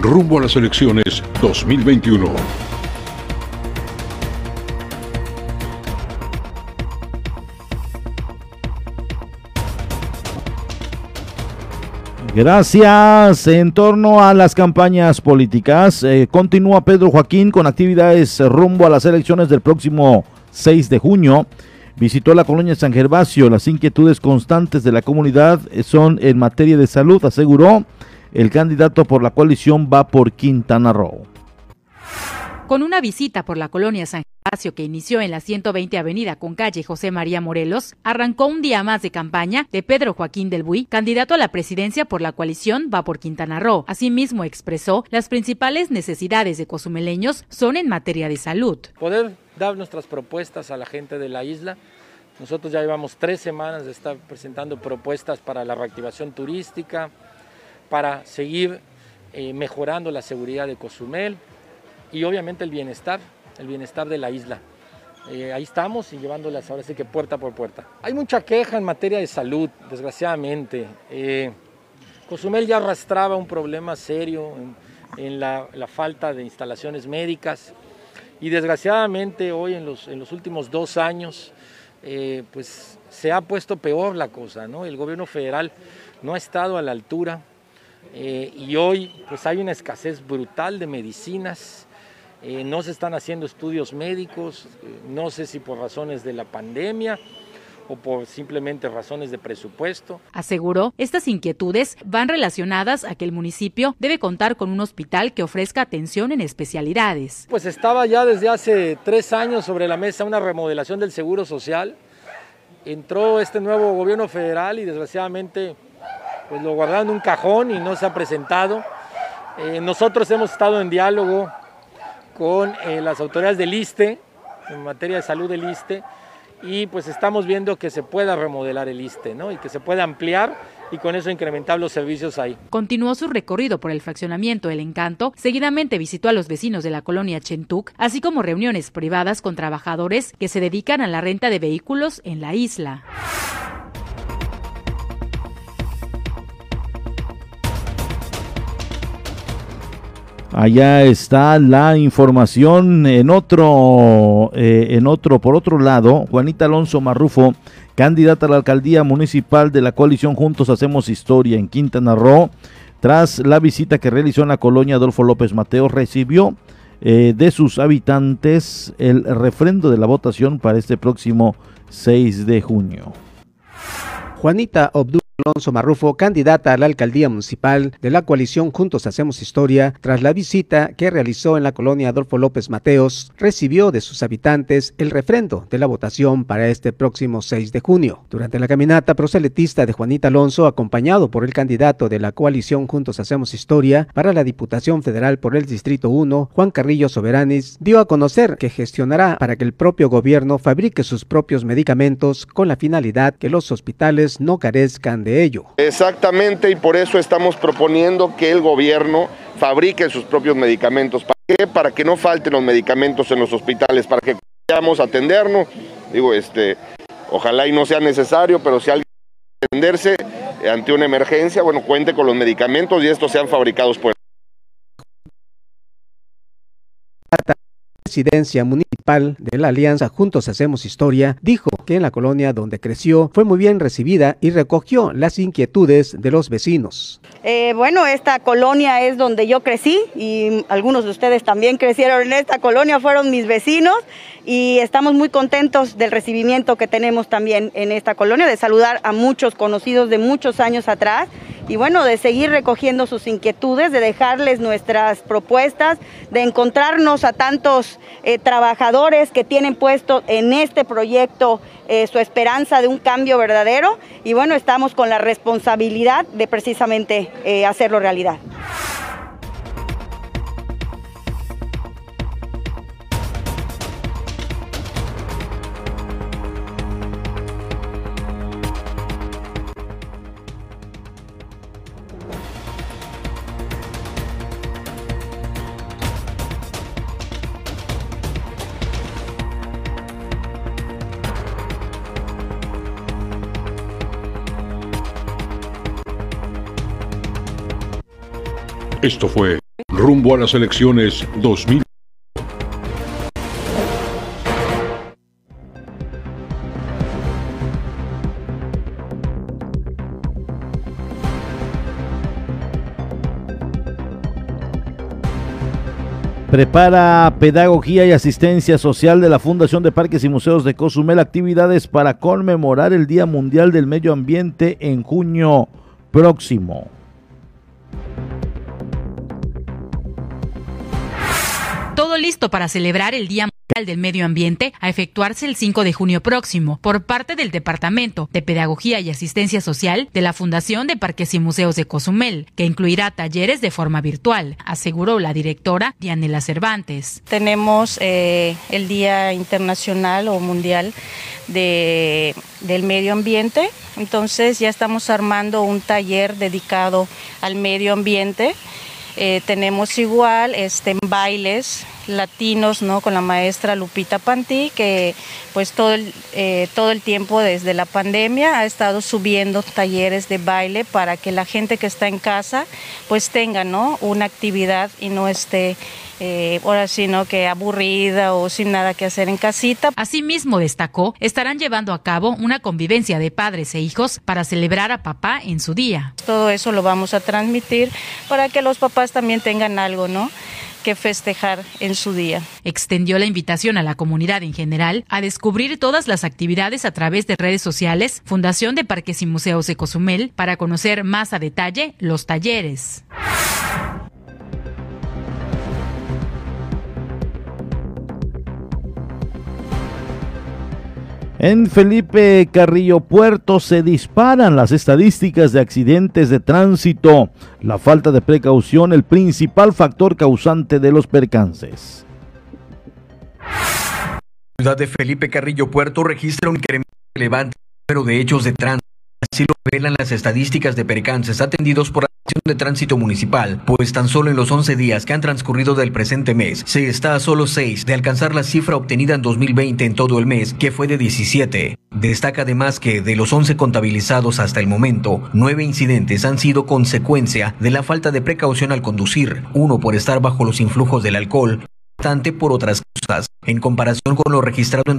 Rumbo a las elecciones 2021. Gracias. En torno a las campañas políticas, eh, continúa Pedro Joaquín con actividades rumbo a las elecciones del próximo 6 de junio. Visitó la colonia San Gervasio. Las inquietudes constantes de la comunidad son en materia de salud, aseguró el candidato por la coalición va por Quintana Roo. Con una visita por la colonia San Gervasio que inició en la 120 Avenida con calle José María Morelos, arrancó un día más de campaña de Pedro Joaquín del Buy, candidato a la presidencia por la coalición Va por Quintana Roo. Asimismo expresó las principales necesidades de cozumeleños son en materia de salud. Poder dar nuestras propuestas a la gente de la isla. Nosotros ya llevamos tres semanas de estar presentando propuestas para la reactivación turística, para seguir eh, mejorando la seguridad de Cozumel, y obviamente el bienestar, el bienestar de la isla. Eh, ahí estamos y llevándolas ahora sí que puerta por puerta. Hay mucha queja en materia de salud, desgraciadamente. Eh, Cozumel ya arrastraba un problema serio en, la, falta de instalaciones médicas y desgraciadamente hoy en los, en los últimos dos años pues se ha puesto peor la cosa, ¿no? El gobierno federal no ha estado a la altura y hoy pues hay una escasez brutal de medicinas, eh, no se están haciendo estudios médicos, eh, no sé si por razones de la pandemia o por simplemente razones de presupuesto. Aseguró, estas inquietudes van relacionadas a que el municipio debe contar con un hospital que ofrezca atención en especialidades. Pues estaba ya desde hace tres años sobre la mesa una remodelación del Seguro Social. Entró este nuevo gobierno federal y desgraciadamente pues lo guardaron en un cajón y no se ha presentado. Eh, nosotros hemos estado en diálogo con eh, las autoridades del ISTE, en materia de salud del ISTE, y pues estamos viendo que se pueda remodelar el ISTE, ¿no? Y que se pueda ampliar y con eso incrementar los servicios ahí. Continuó su recorrido por el fraccionamiento El Encanto, seguidamente visitó a los vecinos de la colonia Chentuc, así como reuniones privadas con trabajadores que se dedican a la renta de vehículos en la isla. Allá está la información en otro, eh, en otro, por otro lado, Juanita Alonso Marrufo, candidata a la alcaldía municipal de la coalición Juntos Hacemos Historia en Quintana Roo, tras la visita que realizó en la colonia Adolfo López Mateo, recibió eh, de sus habitantes el refrendo de la votación para este próximo 6 de junio. Juanita Obdul Alonso Marrufo, candidata a la alcaldía municipal de la coalición Juntos Hacemos Historia, tras la visita que realizó en la colonia Adolfo López Mateos, recibió de sus habitantes el refrendo de la votación para este próximo 6 de junio. Durante la caminata proselitista de Juanita Alonso, acompañado por el candidato de la coalición Juntos Hacemos Historia para la Diputación Federal por el Distrito 1, Juan Carrillo Soberanis, dio a conocer que gestionará para que el propio gobierno fabrique sus propios medicamentos con la finalidad que los hospitales no carezcan de ello. Exactamente, y por eso estamos proponiendo que el gobierno fabrique sus propios medicamentos. ¿Para qué? Para que no falten los medicamentos en los hospitales, para que podamos atendernos. Digo, este, ojalá y no sea necesario, pero si alguien atenderse ante una emergencia, bueno, cuente con los medicamentos y estos sean fabricados por presidencia municipal de la Alianza Juntos Hacemos Historia, dijo que en la colonia donde creció fue muy bien recibida y recogió las inquietudes de los vecinos. Eh, bueno, esta colonia es donde yo crecí y algunos de ustedes también crecieron en esta colonia, fueron mis vecinos y estamos muy contentos del recibimiento que tenemos también en esta colonia, de saludar a muchos conocidos de muchos años atrás y bueno, de seguir recogiendo sus inquietudes, de dejarles nuestras propuestas, de encontrarnos a tantos eh, trabajadores que tienen puesto en este proyecto eh, su esperanza de un cambio verdadero y bueno, estamos con la responsabilidad de precisamente eh, hacerlo realidad. Esto fue Rumbo a las elecciones 2000. Prepara Pedagogía y Asistencia Social de la Fundación de Parques y Museos de Cozumel actividades para conmemorar el Día Mundial del Medio Ambiente en junio próximo. Listo para celebrar el Día Mundial del Medio Ambiente a efectuarse el 5 de junio próximo por parte del Departamento de Pedagogía y Asistencia Social de la Fundación de Parques y Museos de Cozumel, que incluirá talleres de forma virtual, aseguró la directora Dianela Cervantes. Tenemos eh, el Día Internacional o Mundial de, del Medio Ambiente, entonces ya estamos armando un taller dedicado al medio ambiente eh, tenemos igual este, bailes latinos ¿no? con la maestra Lupita Pantí, que pues todo el, eh, todo el tiempo desde la pandemia ha estado subiendo talleres de baile para que la gente que está en casa pues tenga ¿no? una actividad y no esté eh, ahora sí, ¿no? Que aburrida o sin nada que hacer en casita. Asimismo, destacó, estarán llevando a cabo una convivencia de padres e hijos para celebrar a papá en su día. Todo eso lo vamos a transmitir para que los papás también tengan algo, ¿no? que festejar en su día. Extendió la invitación a la comunidad en general a descubrir todas las actividades a través de redes sociales Fundación de Parques y Museos de Cozumel para conocer más a detalle los talleres. En Felipe Carrillo Puerto se disparan las estadísticas de accidentes de tránsito. La falta de precaución, el principal factor causante de los percances. La ciudad de Felipe Carrillo Puerto registra un incremento relevante número de hechos de tránsito. Así lo revelan las estadísticas de percances atendidos por la de Tránsito Municipal, pues tan solo en los 11 días que han transcurrido del presente mes, se está a solo 6 de alcanzar la cifra obtenida en 2020 en todo el mes, que fue de 17. Destaca además que de los 11 contabilizados hasta el momento, 9 incidentes han sido consecuencia de la falta de precaución al conducir, uno por estar bajo los influjos del alcohol, bastante por otras cosas, en comparación con lo registrado en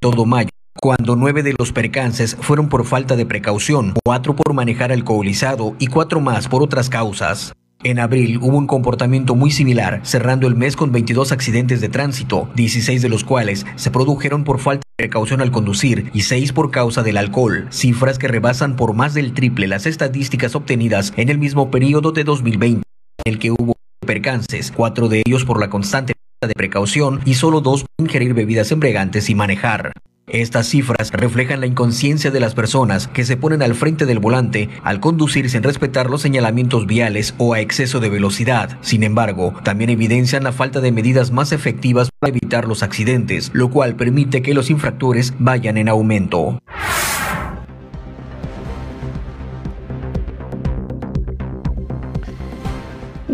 todo mayo cuando nueve de los percances fueron por falta de precaución, cuatro por manejar alcoholizado y cuatro más por otras causas. En abril hubo un comportamiento muy similar, cerrando el mes con 22 accidentes de tránsito, 16 de los cuales se produjeron por falta de precaución al conducir y 6 por causa del alcohol, cifras que rebasan por más del triple las estadísticas obtenidas en el mismo periodo de 2020, en el que hubo percances, cuatro de ellos por la constante falta de precaución y solo dos por ingerir bebidas embriagantes y manejar. Estas cifras reflejan la inconsciencia de las personas que se ponen al frente del volante al conducir sin respetar los señalamientos viales o a exceso de velocidad. Sin embargo, también evidencian la falta de medidas más efectivas para evitar los accidentes, lo cual permite que los infractores vayan en aumento.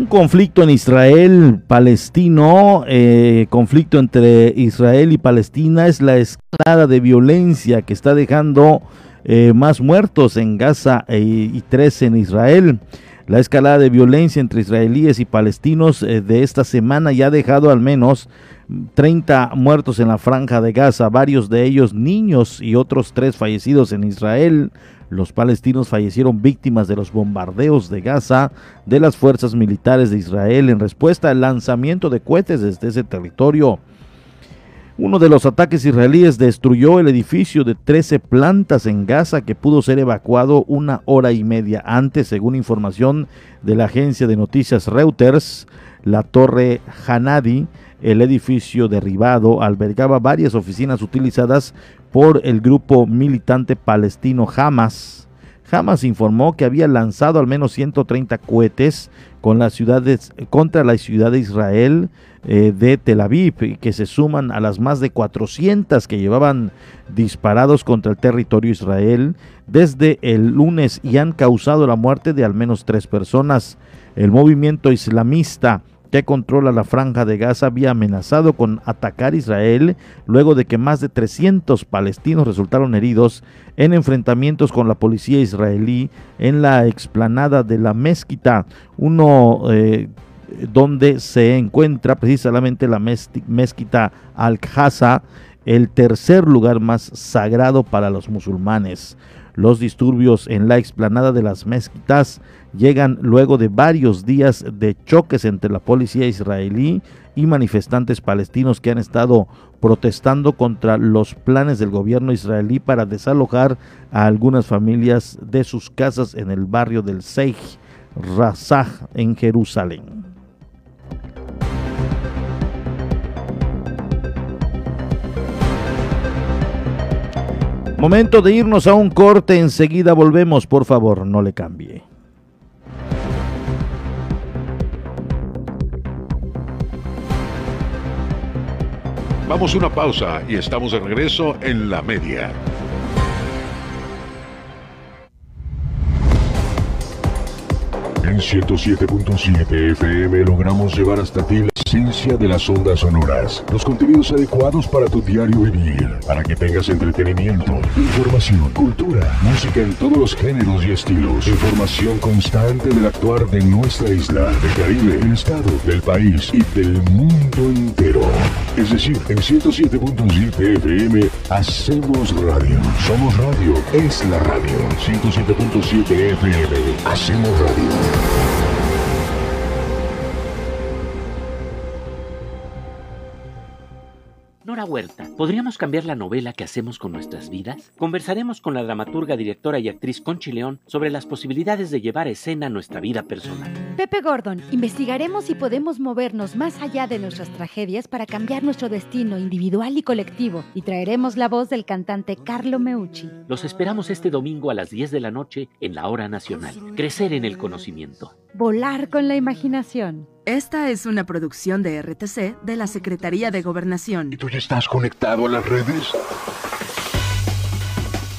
Conflicto en Israel, palestino, eh, conflicto entre Israel y Palestina es la escalada de violencia que está dejando eh, más muertos en Gaza e, y tres en Israel. La escalada de violencia entre israelíes y palestinos eh, de esta semana ya ha dejado al menos 30 muertos en la franja de Gaza, varios de ellos niños y otros tres fallecidos en Israel. Los palestinos fallecieron víctimas de los bombardeos de Gaza de las fuerzas militares de Israel en respuesta al lanzamiento de cohetes desde ese territorio. Uno de los ataques israelíes destruyó el edificio de 13 plantas en Gaza que pudo ser evacuado una hora y media antes, según información de la agencia de noticias Reuters. La torre Hanadi, el edificio derribado, albergaba varias oficinas utilizadas por el grupo militante palestino Hamas. Hamas informó que había lanzado al menos 130 cohetes con las ciudades, contra la ciudad de Israel eh, de Tel Aviv, que se suman a las más de 400 que llevaban disparados contra el territorio Israel desde el lunes y han causado la muerte de al menos tres personas. El movimiento islamista que controla la franja de Gaza había amenazado con atacar Israel luego de que más de 300 palestinos resultaron heridos en enfrentamientos con la policía israelí en la explanada de la mezquita, uno eh, donde se encuentra precisamente la mezquita Al-Qaza, el tercer lugar más sagrado para los musulmanes. Los disturbios en la explanada de las mezquitas llegan luego de varios días de choques entre la policía israelí y manifestantes palestinos que han estado protestando contra los planes del gobierno israelí para desalojar a algunas familias de sus casas en el barrio del Seij Razah en Jerusalén. Momento de irnos a un corte, enseguida volvemos, por favor, no le cambie. Vamos a una pausa y estamos de regreso en la media. En 107.7 FM logramos llevar hasta ti la esencia de las ondas sonoras, los contenidos adecuados para tu diario vivir, para que tengas entretenimiento, información, cultura, música en todos los géneros y estilos, información constante del actuar de nuestra isla, del Caribe, del estado, del país y del mundo entero. Es decir, en 107.7 FM hacemos radio. Somos radio, es la radio. 107.7 FM, hacemos radio. Nora Huerta, ¿podríamos cambiar la novela que hacemos con nuestras vidas? Conversaremos con la dramaturga, directora y actriz Conchi León sobre las posibilidades de llevar a escena nuestra vida personal. Pepe Gordon, investigaremos si podemos movernos más allá de nuestras tragedias para cambiar nuestro destino individual y colectivo y traeremos la voz del cantante Carlo Meucci. Los esperamos este domingo a las 10 de la noche en la Hora Nacional. Crecer en el conocimiento. Volar con la imaginación. Esta es una producción de RTC de la Secretaría de Gobernación. ¿Y tú ya estás conectado a las redes?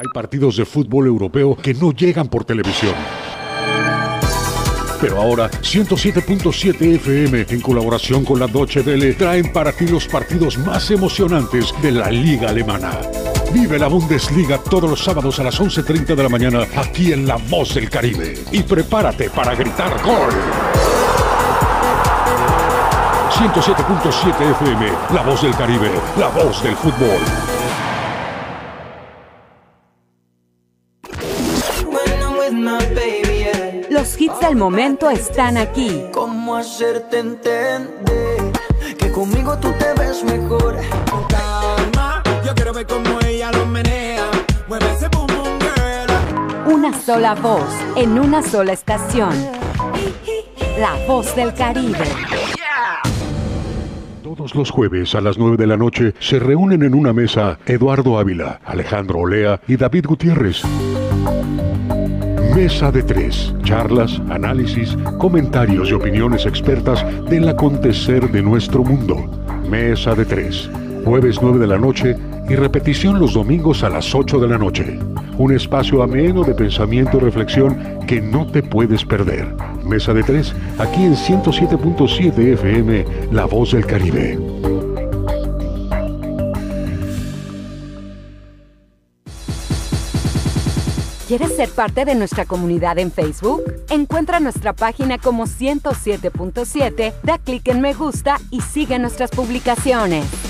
Hay partidos de fútbol europeo que no llegan por televisión. Pero ahora 107.7 FM en colaboración con la Deutsche Welle traen para ti los partidos más emocionantes de la liga alemana. Vive la Bundesliga todos los sábados a las 11.30 de la mañana aquí en La Voz del Caribe. Y prepárate para gritar gol. 107.7 FM, La Voz del Caribe, la voz del fútbol. Los hits del momento están aquí. ¿Cómo hacerte entender que conmigo tú te ves mejor? Ella lo menea. Mueve ese boom boom girl. Una sola voz en una sola estación. La Voz del Caribe. Todos los jueves a las 9 de la noche se reúnen en una mesa Eduardo Ávila, Alejandro Olea y David Gutiérrez. Mesa de tres. Charlas, análisis, comentarios y opiniones expertas del acontecer de nuestro mundo. Mesa de tres. Jueves 9 de la noche y repetición los domingos a las 8 de la noche. Un espacio ameno de pensamiento y reflexión que no te puedes perder. Mesa de tres, aquí en 107.7 FM, La Voz del Caribe. ¿Quieres ser parte de nuestra comunidad en Facebook? Encuentra nuestra página como 107.7, da clic en me gusta y sigue nuestras publicaciones.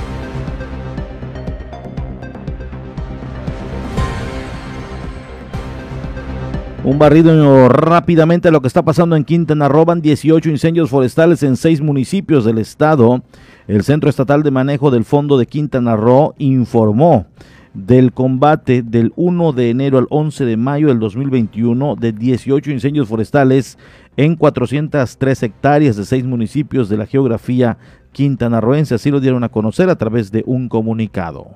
Un barrido rápidamente a lo que está pasando en Quintana Roo. 18 incendios forestales en seis municipios del estado. El Centro Estatal de Manejo del Fondo de Quintana Roo informó del combate del 1 de enero al 11 de mayo del 2021 de 18 incendios forestales en 403 hectáreas de seis municipios de la geografía quintanarroense. Así lo dieron a conocer a través de un comunicado.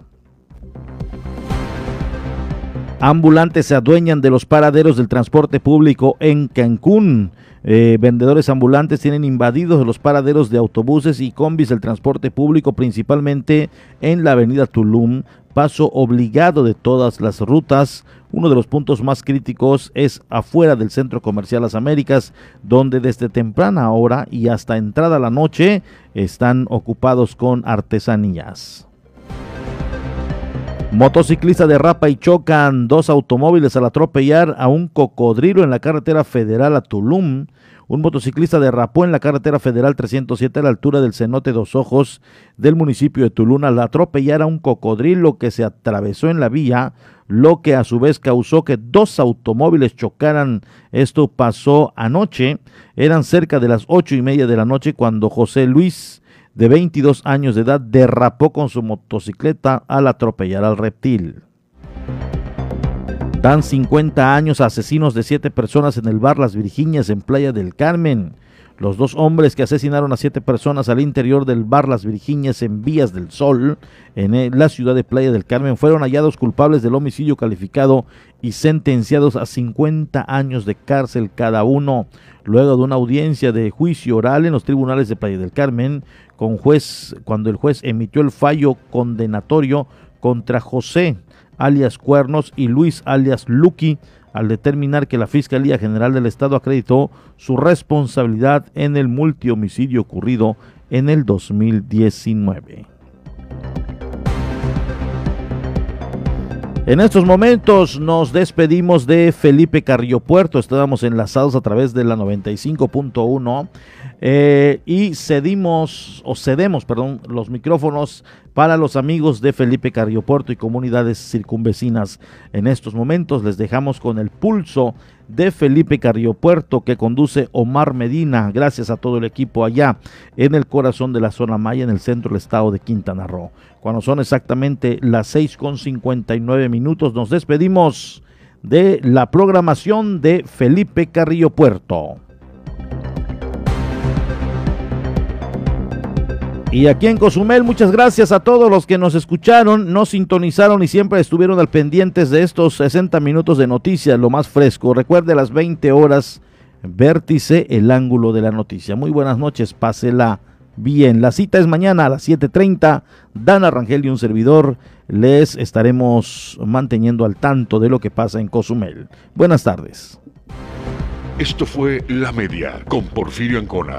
Ambulantes se adueñan de los paraderos del transporte público en Cancún. Eh, vendedores ambulantes tienen invadidos los paraderos de autobuses y combis del transporte público, principalmente en la avenida Tulum, paso obligado de todas las rutas. Uno de los puntos más críticos es afuera del Centro Comercial Las Américas, donde desde temprana hora y hasta entrada la noche están ocupados con artesanías. Motociclista derrapa y chocan dos automóviles al atropellar a un cocodrilo en la carretera federal a Tulum. Un motociclista derrapó en la carretera federal 307 a la altura del cenote Dos Ojos del municipio de Tulum al atropellar a un cocodrilo que se atravesó en la vía, lo que a su vez causó que dos automóviles chocaran. Esto pasó anoche. Eran cerca de las ocho y media de la noche cuando José Luis de 22 años de edad derrapó con su motocicleta al atropellar al reptil. Dan 50 años asesinos de siete personas en el bar Las Virginias en Playa del Carmen. Los dos hombres que asesinaron a siete personas al interior del bar Las Virginias en Vías del Sol, en la ciudad de Playa del Carmen, fueron hallados culpables del homicidio calificado y sentenciados a 50 años de cárcel cada uno. Luego de una audiencia de juicio oral en los tribunales de Playa del Carmen, con juez, cuando el juez emitió el fallo condenatorio contra José alias Cuernos y Luis alias Lucky, al determinar que la Fiscalía General del Estado acreditó su responsabilidad en el multihomicidio ocurrido en el 2019. En estos momentos nos despedimos de Felipe Carrillo Puerto. Estábamos enlazados a través de la 95.1 eh, y cedimos o cedemos, perdón, los micrófonos para los amigos de Felipe Carrillo Puerto y comunidades circunvecinas. En estos momentos les dejamos con el pulso de Felipe Carrillo Puerto que conduce Omar Medina. Gracias a todo el equipo allá en el corazón de la zona Maya, en el centro del estado de Quintana Roo. Cuando son exactamente las 6 con 59 minutos, nos despedimos de la programación de Felipe Carrillo Puerto. Y aquí en Cozumel, muchas gracias a todos los que nos escucharon, nos sintonizaron y siempre estuvieron al pendientes de estos 60 minutos de noticias, lo más fresco. Recuerde a las 20 horas, vértice el ángulo de la noticia. Muy buenas noches, pásela bien. La cita es mañana a las 7.30. Dana Rangel y un servidor les estaremos manteniendo al tanto de lo que pasa en Cozumel. Buenas tardes. Esto fue La Media con Porfirio Ancona.